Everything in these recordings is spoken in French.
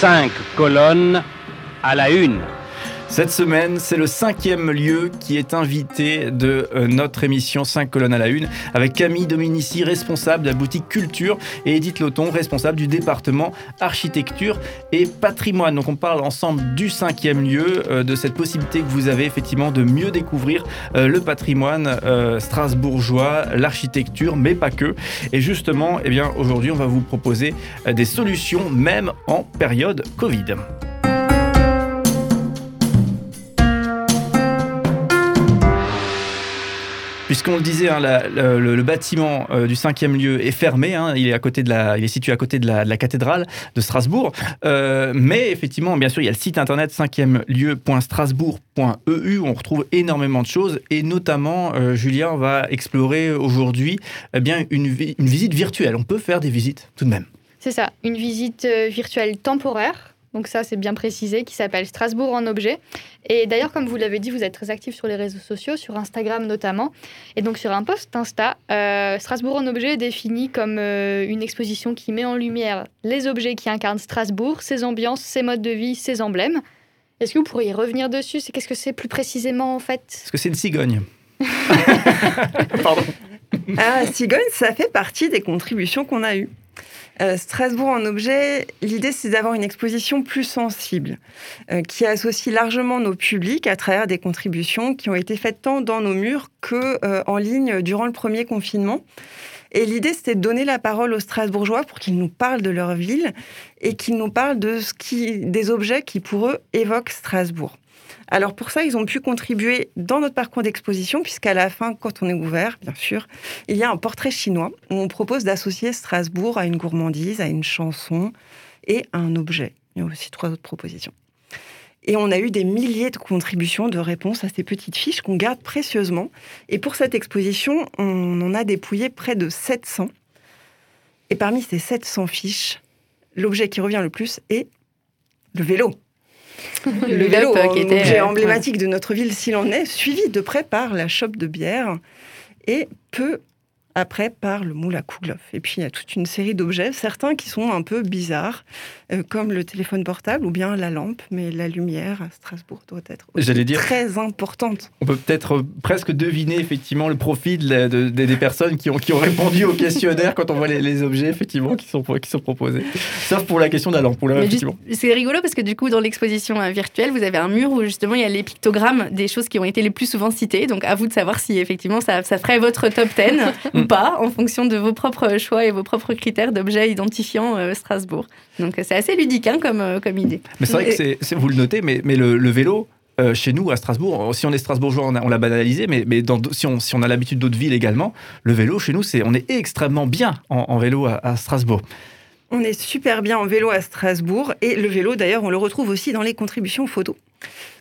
Cinq colonnes à la une. Cette semaine, c'est le cinquième lieu qui est invité de euh, notre émission 5 colonnes à la une, avec Camille Dominici, responsable de la boutique Culture, et Edith Loton, responsable du département Architecture et Patrimoine. Donc on parle ensemble du cinquième lieu, euh, de cette possibilité que vous avez effectivement de mieux découvrir euh, le patrimoine strasbourgeois, l'architecture, mais pas que. Et justement, eh bien aujourd'hui, on va vous proposer des solutions, même en période Covid. Puisqu'on le disait, hein, le, bâtiment euh, du cinquième lieu est fermé. Hein, il est situé à côté de la, cathédrale de Strasbourg. Euh, mais effectivement, bien sûr, il y a le site internet cinquième lieu.strasbourg.eu où on retrouve énormément de choses et notamment, euh, Julien va explorer aujourd'hui eh bien une, une visite virtuelle. On peut faire des visites tout de même. C'est ça, une visite virtuelle temporaire donc ça c'est bien précisé, qui s'appelle Strasbourg en objet. Et d'ailleurs, comme vous l'avez dit, vous êtes très actif sur les réseaux sociaux, sur Instagram notamment. Et donc sur un post Insta, euh, Strasbourg en objet est défini comme euh, une exposition qui met en lumière les objets qui incarnent Strasbourg, ses ambiances, ses modes de vie, ses emblèmes. Est-ce que vous pourriez revenir dessus? C'est qu'est-ce que c'est plus précisément en fait? Est-ce que c'est une cigogne Pardon. Ah, cigogne, ça fait partie des contributions qu'on a eues. Euh, Strasbourg en objet, l'idée c'est d'avoir une exposition plus sensible, euh, qui associe largement nos publics à travers des contributions qui ont été faites tant dans nos murs que euh, en ligne durant le premier confinement. Et l'idée, c'était de donner la parole aux Strasbourgeois pour qu'ils nous parlent de leur ville et qu'ils nous parlent de ce qui, des objets qui, pour eux, évoquent Strasbourg. Alors pour ça, ils ont pu contribuer dans notre parcours d'exposition, puisqu'à la fin, quand on est ouvert, bien sûr, il y a un portrait chinois où on propose d'associer Strasbourg à une gourmandise, à une chanson et à un objet. Il y a aussi trois autres propositions. Et on a eu des milliers de contributions, de réponses à ces petites fiches qu'on garde précieusement. Et pour cette exposition, on en a dépouillé près de 700. Et parmi ces 700 fiches, l'objet qui revient le plus est le vélo le vélo, qui était emblématique de notre ville s'il en est, suivi de près par la chope de bière. Et peu après par le moule à Kouglof. Et puis il y a toute une série d'objets, certains qui sont un peu bizarres, euh, comme le téléphone portable ou bien la lampe, mais la lumière à Strasbourg doit être dire, très importante. On peut peut-être presque deviner effectivement le profil des personnes qui ont, qui ont répondu au questionnaire quand on voit les, objets effectivement qui sont, qui sont proposés. Sauf pour la question de la lampe. C'est rigolo parce que du coup dans l'exposition euh, virtuelle, vous avez un mur où justement il y a les pictogrammes des choses qui ont été les plus souvent citées. Donc à vous de savoir si effectivement ça, ça ferait votre top 10 ou pas en fonction de vos propres choix et vos propres critères d'objets identifiant euh, Strasbourg. Donc c'est assez ludique hein, comme, euh, comme idée. Mais c'est vrai que c'est, vous le notez, mais, mais le, vélo, euh, chez nous, à Strasbourg, si on est strasbourgeois, on, l'a banalisé, mais, mais dans, si, on, si on a l'habitude d'autres villes également, le vélo, chez nous, c'est, on est extrêmement bien en, vélo à, Strasbourg. On est super bien en vélo à Strasbourg, et le vélo, d'ailleurs, on le retrouve aussi dans les contributions photos.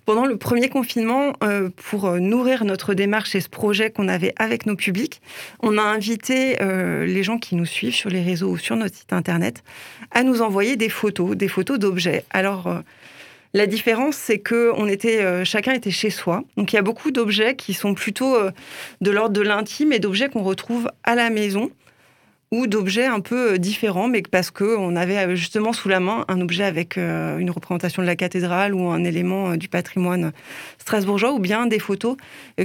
Pendant le premier confinement, euh, pour euh, nourrir notre démarche et ce projet qu'on avait avec nos publics, on a invité euh, les gens qui nous suivent sur les réseaux ou sur notre site internet à nous envoyer des photos, des photos d'objets. Alors, la différence, c'est que on était, chacun était chez soi. Donc, il y a beaucoup d'objets qui sont plutôt de l'ordre de l'intime et d'objets qu'on retrouve à la maison ou d'objets un peu euh, différents, mais parce qu'on avait euh, justement sous la main un objet avec euh, une représentation de la cathédrale ou un élément du patrimoine strasbourgeois, ou bien des photos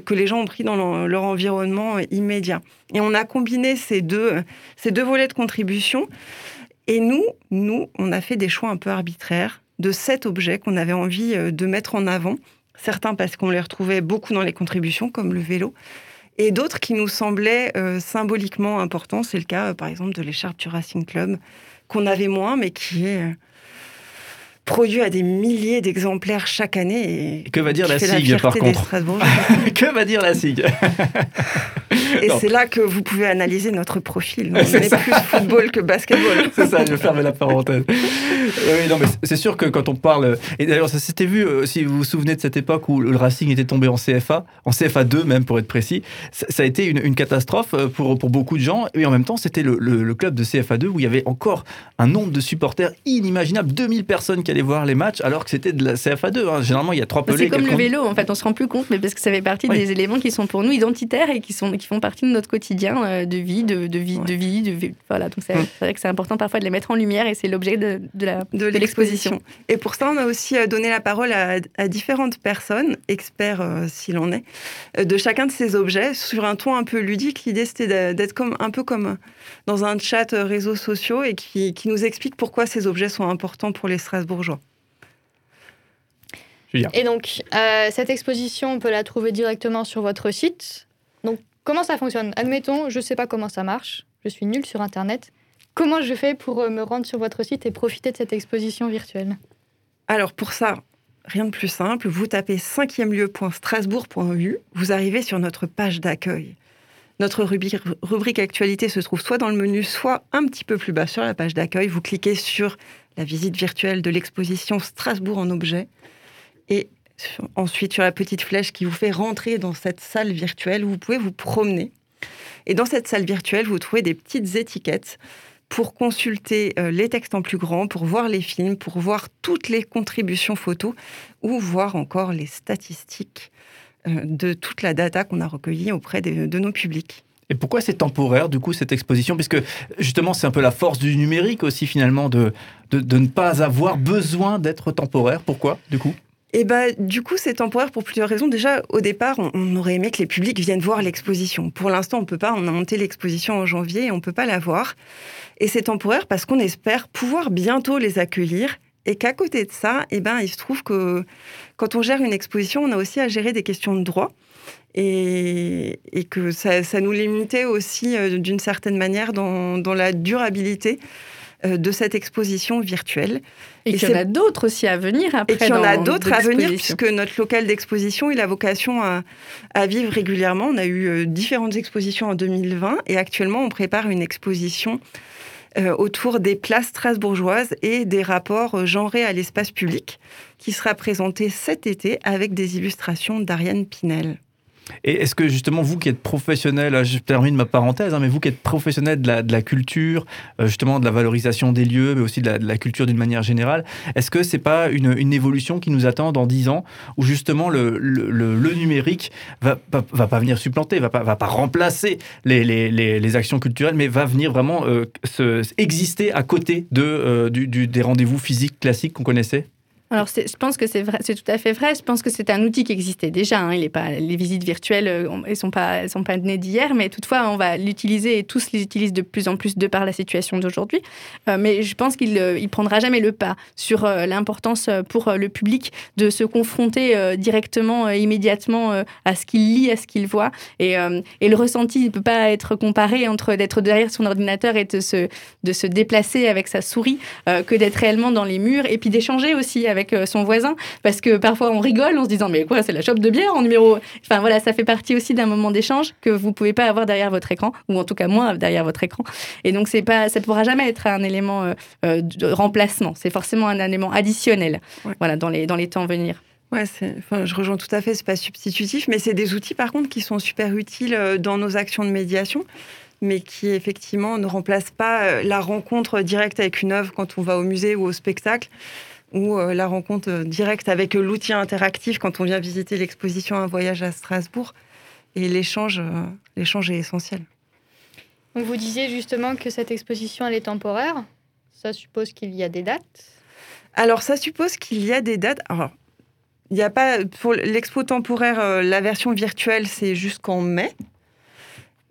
que les gens ont pris dans leur environnement immédiat. Et on a combiné ces deux, ces deux volets de contribution. Et nous, nous, on a fait des choix un peu arbitraires de sept objets qu'on avait envie de mettre en avant. Certains parce qu'on les retrouvait beaucoup dans les contributions, comme le vélo et d'autres qui nous semblaient euh, symboliquement importants. C'est le cas, euh, par exemple, de l'écharpe du Racing Club, qu'on avait moins, mais qui est euh, produit à des milliers d'exemplaires chaque année. Et que va dire la SIG, par contre Que va dire la SIG Et c'est là que vous pouvez analyser notre profil. on est, plus football que basketball. c'est ça, je ferme la parenthèse. Oui, non, mais c'est sûr que quand on parle. Et d'ailleurs, ça s'était vu, euh, si vous vous souvenez de cette époque où le Racing était tombé en CFA, en CFA 2 même pour être précis, ça, a été une, catastrophe euh, pour, pour beaucoup de gens. Et en même temps, c'était le, le, club de CFA 2 où il y avait encore un nombre de supporters inimaginable 2000 personnes qui allaient voir les matchs alors que c'était de la CFA 2. Hein. Généralement, il y a trois pelés. C'est comme le vélo, en fait, on se rend plus compte, mais parce que ça fait partie des éléments qui sont pour nous identitaires et qui, sont, qui font partie de notre quotidien euh, de vie, de, de vie, de vie, de vie. Voilà, donc c'est vrai que c'est important parfois de les mettre en lumière et c'est l'objet de, la de l'exposition. Et pour ça, on a aussi donné la parole à, différentes personnes, experts s'il en est, de chacun de ces objets sur un ton un peu ludique. L'idée, c'était d'être comme, un peu comme dans un chat réseaux sociaux et qui, qui nous explique pourquoi ces objets sont importants pour les Strasbourgeois. Et donc, euh, cette exposition, on peut la trouver directement sur votre site. Donc, comment ça fonctionne? Admettons, je ne sais pas comment ça marche, je suis nulle sur Internet. Comment je fais pour euh, me rendre sur votre site et profiter de cette exposition virtuelle? Alors, pour ça, rien de plus simple. Vous tapez 5e lieu.strasbourg.eu, vous arrivez sur notre page d'accueil. Notre rubrique, actualité se trouve soit dans le menu, soit un petit peu plus bas sur la page d'accueil. Vous cliquez sur la visite virtuelle de l'exposition Strasbourg en objet et ensuite sur la petite flèche qui vous fait rentrer dans cette salle virtuelle vous pouvez vous promener. Et dans cette salle virtuelle, vous trouvez des petites étiquettes pour consulter euh, les textes en plus grand, pour voir les films, pour voir toutes les contributions photos ou voir encore les statistiques euh, de toute la data qu'on a recueillie auprès de, nos publics. Et pourquoi c'est temporaire, du coup, cette exposition? Puisque justement, c'est un peu la force du numérique aussi, finalement, de, de, de ne pas avoir besoin d'être temporaire. Pourquoi, du coup? Et bah, du coup, c'est temporaire pour plusieurs raisons. Déjà, au départ, on, aurait aimé que les publics viennent voir l'exposition. Pour l'instant, on peut pas. On a monté l'exposition en janvier et on peut pas la voir. Et c'est temporaire parce qu'on espère pouvoir bientôt les accueillir. Et qu'à côté de ça, eh ben, il se trouve que quand on gère une exposition, on a aussi à gérer des questions de droit. Et, que ça, nous limitait aussi euh, d'une certaine manière dans, la durabilité de cette exposition virtuelle. Et, qu'il y en a d'autres aussi à venir après. Et qu'il y en a d'autres à venir, puisque notre local d'exposition, il a vocation à, vivre régulièrement. On a eu euh, différentes expositions en 2020 et actuellement, on prépare une exposition euh, autour des places strasbourgeoises et des rapports genrés à l'espace public, qui sera présentée cet été avec des illustrations d'Ariane Pinel. Et est-ce que justement, vous qui êtes professionnel, je termine ma parenthèse, hein, mais vous qui êtes professionnel de la, culture, euh, justement de la valorisation des lieux, mais aussi de la, culture d'une manière générale, est-ce que c'est pas une, évolution qui nous attend dans dix ans, où justement le, numérique va, va, pas venir supplanter, va pas, va pas remplacer les, actions culturelles, mais va venir vraiment euh, exister à côté de, euh, des rendez-vous physiques classiques qu'on connaissait? Alors, je pense que c'est tout à fait vrai. Je pense que c'est un outil qui existait déjà. Hein. Il est pas, les visites virtuelles, euh, elles sont pas, elles sont pas nées d'hier, mais toutefois, on va l'utiliser et tous les utilisent de plus en plus de par la situation d'aujourd'hui. Euh, mais je pense qu'il ne euh, prendra jamais le pas sur l'importance pour le public de se confronter directement, immédiatement à ce qu'il lit, à ce qu'il voit. Et, le ressenti ne peut pas être comparé entre d'être derrière son ordinateur et de se déplacer avec sa souris que d'être réellement dans les murs et puis d'échanger aussi avec euh, son voisin, parce que parfois on rigole en se disant mais quoi, c'est la chope de bière en numéro. Enfin voilà, ça fait partie aussi d'un moment d'échange que vous pouvez pas avoir derrière votre écran, ou en tout cas moins derrière votre écran. Et donc c'est pas, ça ne pourra jamais être un élément euh, euh, de remplacement. C'est forcément un élément additionnel. Voilà, dans les dans les temps à venir. Ouais, enfin, je rejoins tout à fait, c'est pas substitutif, mais c'est des outils par contre qui sont super utiles dans nos actions de médiation, mais qui effectivement ne remplacent pas la rencontre directe avec une œuvre quand on va au musée ou au spectacle ou euh, la rencontre euh, directe avec l'outil interactif quand on vient visiter l'exposition Un voyage à Strasbourg. Et l'échange, euh, l'échange est essentiel. vous disiez justement que cette exposition, elle est temporaire. Ça suppose qu'il y a des dates Alors, ça suppose qu'il y a des dates. Alors, il n'y a pas. Pour l'expo temporaire, la version virtuelle, c'est jusqu'en mai.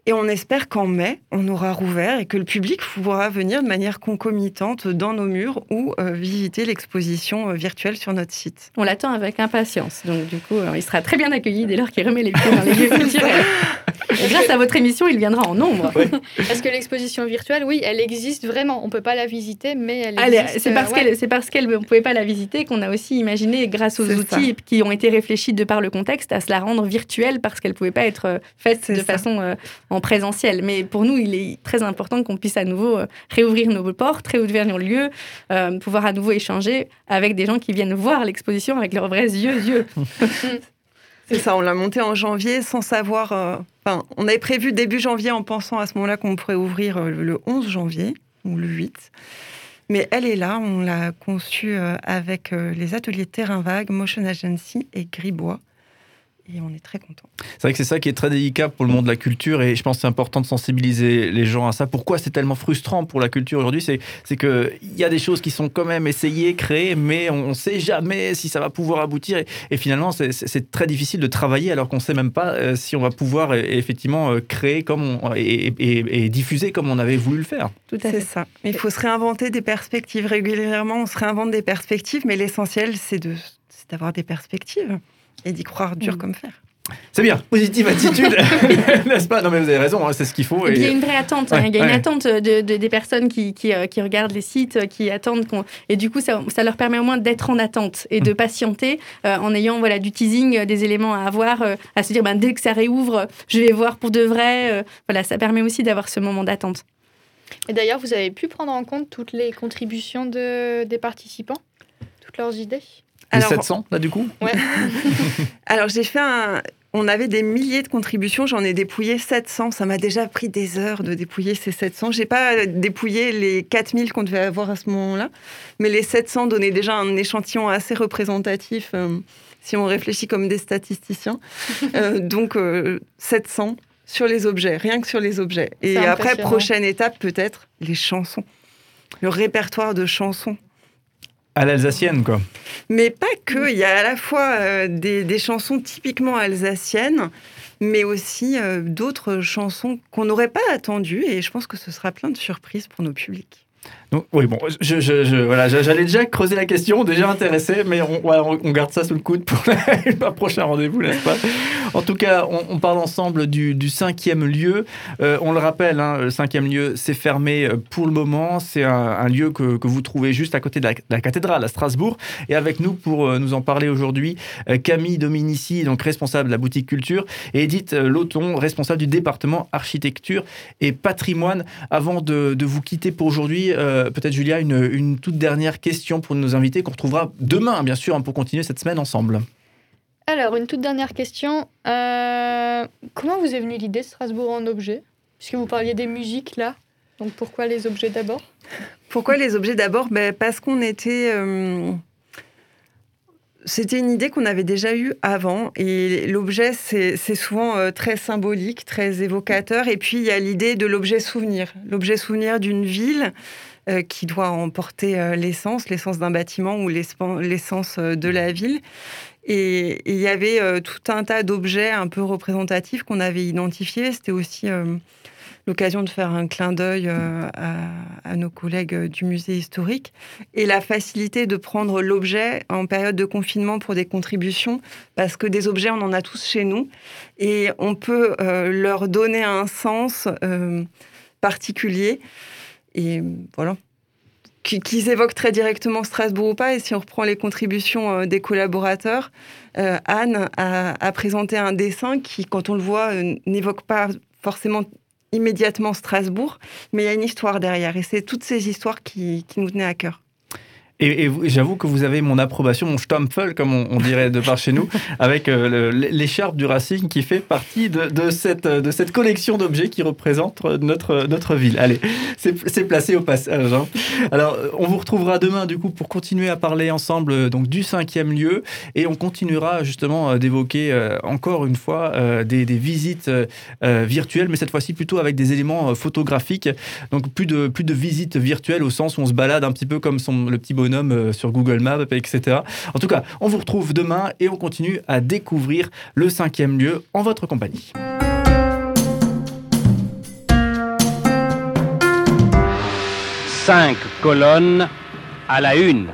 Et on espère qu'en mai, on aura rouvert et que le public pourra venir de manière concomitante dans nos murs ou euh, visiter l'exposition euh, virtuelle sur notre site. On l'attend avec impatience. Donc, du coup, euh, il sera très bien accueilli dès lors qu'il remet les pieds dans les lieux culturels. grâce à votre émission, il viendra en nombre. Parce que l'exposition virtuelle, oui, elle existe vraiment. On ne peut pas la visiter, mais elle existe. C'est parce qu'elle, c'est parce qu'elle ne pouvait pas la visiter qu'on a aussi imaginé, grâce aux outils qui ont été réfléchis de par le contexte, à se la rendre virtuelle parce qu'elle ne pouvait pas être faite de façon en présentiel. Mais pour nous, il est très important qu'on puisse à nouveau euh, réouvrir nos portes, réouvrir nos lieux, euh, pouvoir à nouveau échanger avec des gens qui viennent voir l'exposition avec leurs vrais yeux. yeux. C'est ça, on l'a monté en janvier sans savoir. Euh, on avait prévu début janvier en pensant à ce moment-là qu'on pourrait ouvrir le 11 janvier ou le 8. Mais elle est là, on l'a conçue avec les ateliers Terrain Vague, Motion Agency et Gribois. Et on est très content. C'est vrai que c'est ça qui est très délicat pour le monde de la culture et je pense que c'est important de sensibiliser les gens à ça. Pourquoi c'est tellement frustrant pour la culture aujourd'hui C'est, c'est qu'il y a des choses qui sont quand même essayées, créées, mais on ne sait jamais si ça va pouvoir aboutir. Et, finalement, c'est, très difficile de travailler alors qu'on ne sait même pas euh, si on va pouvoir euh, effectivement euh, créer comme on, et, et, diffuser comme on avait voulu le faire. Tout à fait. Ça. Il faut se réinventer des perspectives. Régulièrement, on se réinvente des perspectives, mais l'essentiel, c'est, de, c'est d'avoir des perspectives et d'y croire dur mm. comme fer. C'est bien, positive attitude, n'est-ce pas? Non mais vous avez raison, hein, c'est ce qu'il faut. Et... Il y a une vraie attente, hein. il y a une attente de, des personnes qui, qui, euh, qui, regardent les sites, qui attendent, et du coup ça, ça, leur permet au moins d'être en attente et de mm. patienter euh, en ayant voilà, du teasing, euh, des éléments à avoir, à se dire ben, dès que ça réouvre, je vais voir pour de vrai. voilà, ça permet aussi d'avoir ce moment d'attente. Et d'ailleurs, vous avez pu prendre en compte toutes les contributions de, des participants, toutes leurs idées? Les 700, là, du coup Ouais. Alors, j'ai fait un. On avait des milliers de contributions, j'en ai dépouillé 700. Ça m'a déjà pris des heures de dépouiller ces 700. J'ai pas dépouillé les 4000 qu'on devait avoir à ce moment-là, mais les 700 donnaient déjà un échantillon assez représentatif euh, si on réfléchit comme des statisticiens. Euh, donc, 700 euh, sur les objets, rien que sur les objets. Et après, prochaine étape, peut-être les chansons. Le répertoire de chansons à l'alsacienne, quoi. Mais pas que. Il y a à la fois euh, des, chansons typiquement alsaciennes, mais aussi euh, d'autres chansons qu'on n'aurait pas attendues. Et je pense que ce sera plein de surprises pour nos publics oui, bon, je, je, voilà, j'allais déjà creuser la question, déjà intéressé, mais on, on, garde ça sous le coude pour le prochain rendez-vous, n'est-ce pas? En tout cas, on, parle ensemble du, du cinquième lieu. Euh, on le rappelle, hein, le cinquième lieu, c'est fermé euh, pour le moment. C'est un, lieu que, que, vous trouvez juste à côté de la, cathédrale à Strasbourg. Et avec nous, pour euh, nous en parler aujourd'hui, Camille Dominici, donc responsable de la boutique culture, et Edith Loton, responsable du département architecture et patrimoine. Avant de, de vous quitter pour aujourd'hui, euh, peut-être Julia, une, toute dernière question pour nos invités qu'on retrouvera demain, bien sûr, hein, pour continuer cette semaine ensemble. Alors, une toute dernière question. Euh, comment vous est venue l'idée de Strasbourg en objet? Puisque vous parliez des musiques là. Donc pourquoi les objets d'abord? Pourquoi les objets d'abord? Ben, Parce qu'on était... Euh, c'était une idée qu'on avait déjà eue avant et l'objet, c'est souvent très symbolique, très évocateur. Et puis, il y a l'idée de l'objet souvenir. L'objet souvenir d'une ville, euh, qui doit emporter euh, l'essence, l'essence d'un bâtiment ou l'essence euh, de la ville. Et il y avait tout un tas d'objets un peu représentatifs qu'on avait identifiés. C'était aussi l'occasion de faire un clin d'œil à, nos collègues du musée historique et la facilité de prendre l'objet en période de confinement pour des contributions parce que des objets on en a tous chez nous et on peut leur donner un sens particulier et voilà. Qu'ils évoquent très directement Strasbourg ou pas. Et si on reprend les contributions euh, des collaborateurs, euh, Anne a, présenté un dessin qui, quand on le voit, euh, n'évoque pas forcément immédiatement Strasbourg, mais il y a une histoire derrière. Et c'est toutes ces histoires qui nous tenaient à cœur. Et, j'avoue que vous avez mon approbation, mon Stampfel, comme on, dirait de par chez nous, avec euh, l'écharpe du Racing qui fait partie de, cette, de cette collection d'objets qui représente notre, notre ville. Allez, c'est placé au passage. Hein. Alors, on vous retrouvera demain, du coup, pour continuer à parler ensemble euh, donc, du cinquième lieu. Et on continuera justement euh, d'évoquer encore une fois des, visites virtuelles, mais cette fois-ci plutôt avec des éléments photographiques. Donc, plus de, plus de visites virtuelles au sens où on se balade un petit peu comme son, le petit bonhomme euh, sur Google Maps, etc. En tout cas, on vous retrouve demain et on continue à découvrir le cinquième lieu en votre compagnie. Cinq colonnes à la une.